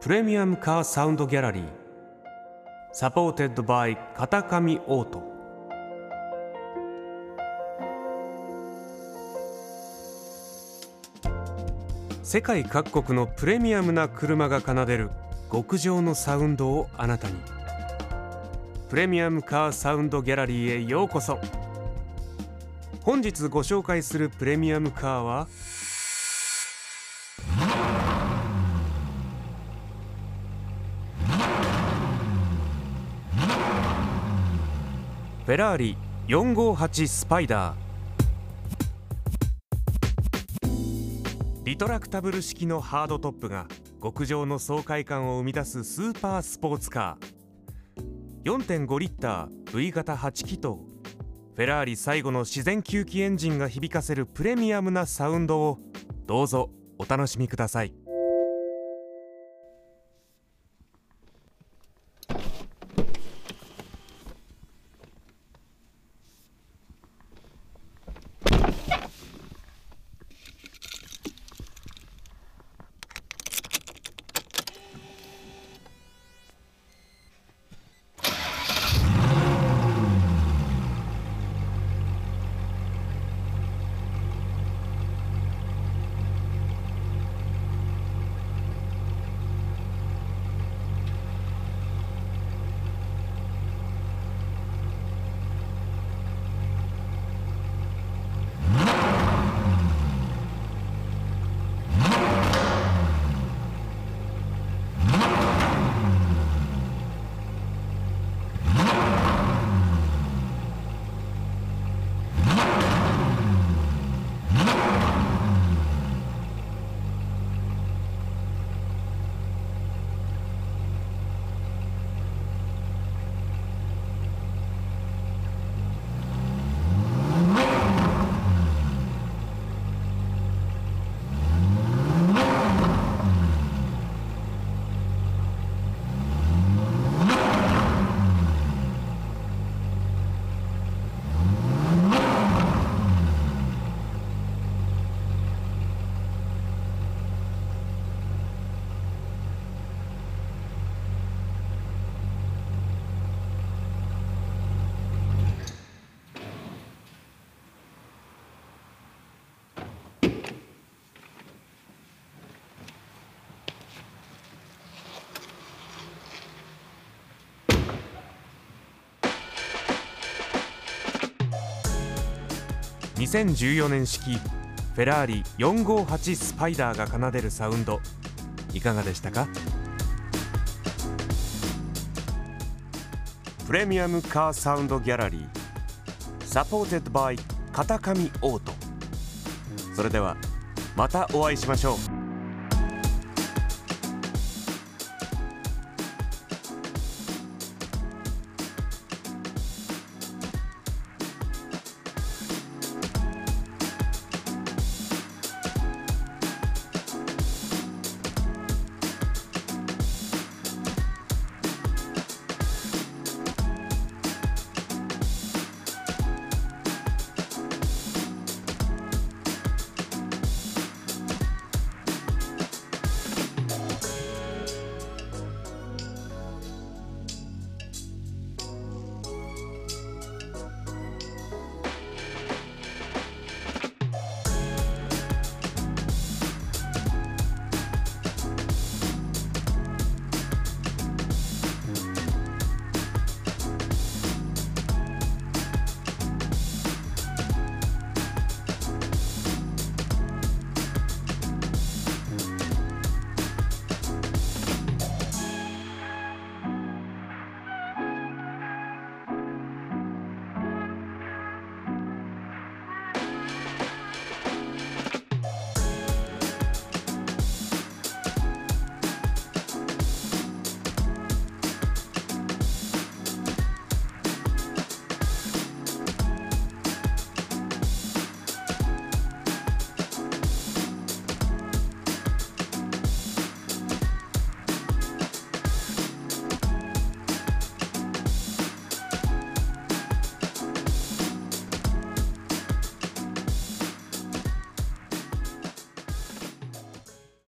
プレミアムカーサウンドギャラリー supported by 片上オート世界各国のプレミアムな車が奏でる極上のサウンドをあなたにプレミアムカーサウンドギャラリーへようこそ本日ご紹介するプレミアムカーはフェラーリ458スパイダー。リトラクタブル式のハードトップが極上の爽快感を生み出すスーパースポーツカー。4.5リッター V 型8気筒。フェラーリ最後の自然吸気エンジンが響かせるプレミアムなサウンドをどうぞお楽しみください。2014年式フェラーリ458スパイダーが奏でるサウンド。いかがでしたか？プレミアムカーサウンドギャラリー supported by 片上オート。それではまたお会いしましょう。